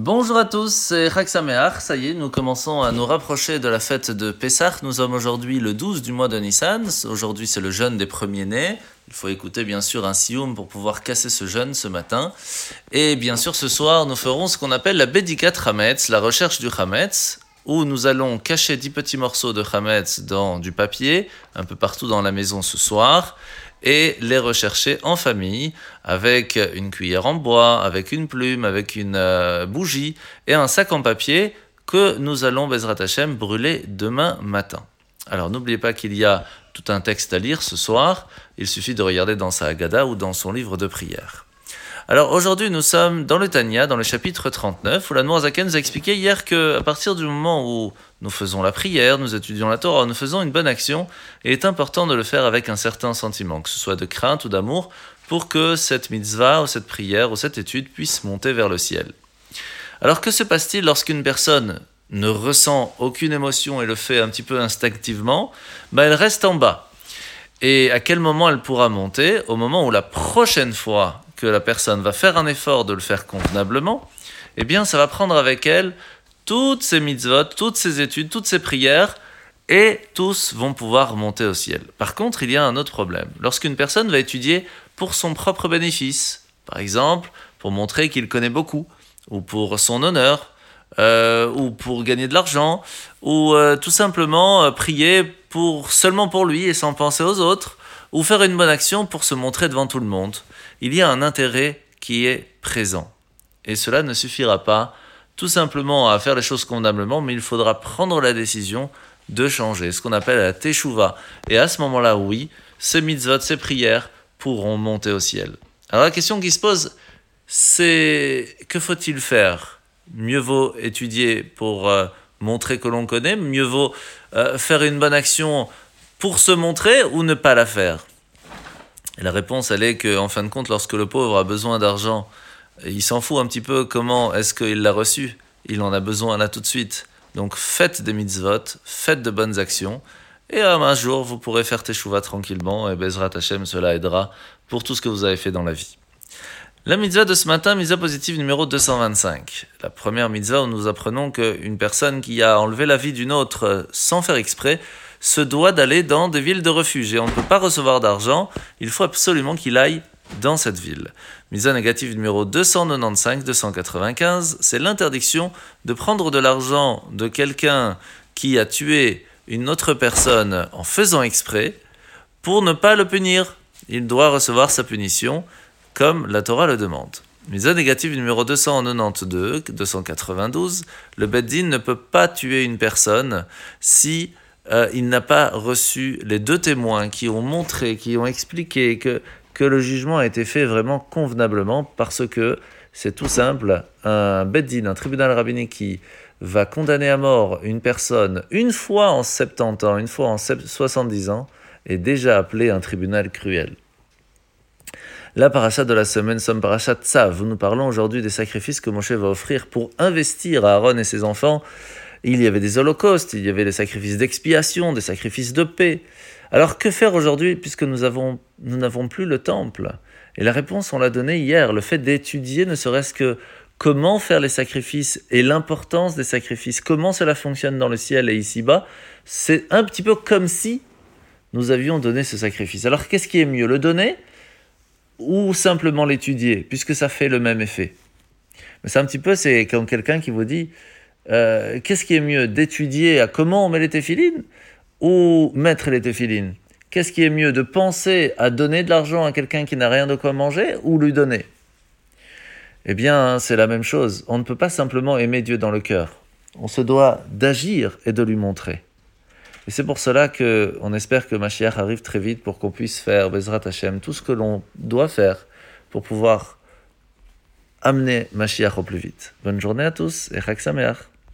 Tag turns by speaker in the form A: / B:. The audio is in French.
A: Bonjour à tous, c'est Chag Sameach. Ça y est, nous commençons à nous rapprocher de la fête de Pessah. Nous sommes aujourd'hui le 12 du mois de Nissan. Aujourd'hui, c'est le jeûne des premiers-nés. Il faut écouter bien sûr un sioum pour pouvoir casser ce jeûne ce matin. Et bien sûr, ce soir, nous ferons ce qu'on appelle la Bédikat Hametz, la recherche du Hametz, où nous allons cacher 10 petits morceaux de Hametz dans du papier, un peu partout dans la maison ce soir et les rechercher en famille avec une cuillère en bois, avec une plume, avec une euh, bougie et un sac en papier que nous allons, Bezrat Hashem, brûler demain matin. Alors n'oubliez pas qu'il y a tout un texte à lire ce soir, il suffit de regarder dans sa Haggadah ou dans son livre de prière. Alors aujourd'hui, nous sommes dans le Tanya, dans le chapitre 39, où la Noirzaken nous a expliqué hier que à partir du moment où nous faisons la prière, nous étudions la Torah, nous faisons une bonne action, il est important de le faire avec un certain sentiment, que ce soit de crainte ou d'amour, pour que cette mitzvah ou cette prière ou cette étude puisse monter vers le ciel. Alors que se passe-t-il lorsqu'une personne ne ressent aucune émotion et le fait un petit peu instinctivement? Ben Elle reste en bas. Et à quel moment elle pourra monter? Au moment où la prochaine fois que la personne va faire un effort de le faire convenablement, eh bien, ça va prendre avec elle toutes ses mitzvot, toutes ses études, toutes ses prières, et tous vont pouvoir monter au ciel. Par contre, il y a un autre problème. Lorsqu'une personne va étudier pour son propre bénéfice, par exemple, pour montrer qu'il connaît beaucoup, ou pour son honneur, euh, ou pour gagner de l'argent, ou euh, tout simplement euh, prier pour seulement pour lui et sans penser aux autres, ou faire une bonne action pour se montrer devant tout le monde. Il y a un intérêt qui est présent. Et cela ne suffira pas tout simplement à faire les choses convenablement, mais il faudra prendre la décision de changer, ce qu'on appelle la teshuva. Et à ce moment-là, oui, ces mitzvot, ces prières pourront monter au ciel. Alors la question qui se pose, c'est que faut-il faire? Mieux vaut étudier pour euh, montrer que l'on connaît, mieux vaut euh, faire une bonne action pour se montrer ou ne pas la faire? La réponse, elle est qu'en fin de compte, lorsque le pauvre a besoin d'argent, il s'en fout un petit peu comment est-ce qu'il l'a reçu. Il en a besoin là tout de suite. Donc faites des mitzvot, faites de bonnes actions, et un jour vous pourrez faire teshuva tranquillement, et Bezrat Hashem, cela aidera pour tout ce que vous avez fait dans la vie. La mitzvah de ce matin, mitzvah positive numéro 225. La première mitzvah où nous apprenons qu'une personne qui a enlevé la vie d'une autre sans faire exprès se doit d'aller dans des villes de refuge et on ne peut pas recevoir d'argent, il faut absolument qu'il aille dans cette ville. Mise négative numéro 295-295, c'est l'interdiction de prendre de l'argent de quelqu'un qui a tué une autre personne en faisant exprès pour ne pas le punir. Il doit recevoir sa punition comme la Torah le demande. Mise négative numéro 292, 292, le Beddin ne peut pas tuer une personne si euh, il n'a pas reçu les deux témoins qui ont montré, qui ont expliqué que que le jugement a été fait vraiment convenablement parce que c'est tout simple, un beddin, un tribunal rabbinique qui va condamner à mort une personne une fois en 70 ans, une fois en 70 ans, est déjà appelé un tribunal cruel. La paracha de la semaine, somme paracha Tzav. Nous parlons aujourd'hui des sacrifices que Moshe va offrir pour investir à Aaron et ses enfants. Il y avait des holocaustes, il y avait des sacrifices d'expiation, des sacrifices de paix. Alors que faire aujourd'hui puisque nous avons nous n'avons plus le temple? Et la réponse on l'a donnée hier, le fait d'étudier ne serait-ce que comment faire les sacrifices et l'importance des sacrifices, comment cela fonctionne dans le ciel et ici-bas, c'est un petit peu comme si nous avions donné ce sacrifice. Alors qu'est-ce qui est mieux, le donner ou simplement l'étudier, puisque ça fait le même effet? Mais c'est un petit peu, c'est comme quelqu'un qui vous dit, euh, qu'est-ce qui est mieux, d'étudier à comment on met les téphilines ou mettre les téphilines? Qu'est-ce qui est mieux de penser à donner de l'argent à quelqu'un qui n'a rien de quoi manger ou lui donner? Eh bien, c'est la même chose. On ne peut pas simplement aimer Dieu dans le cœur. On se doit d'agir et de lui montrer. Et c'est pour cela que on espère que Mashiach arrive très vite pour qu'on puisse faire Bezrat Hashem tout ce que l'on doit faire pour pouvoir amener Mashiach au plus vite. Bonne journée à tous et Chag Sameach.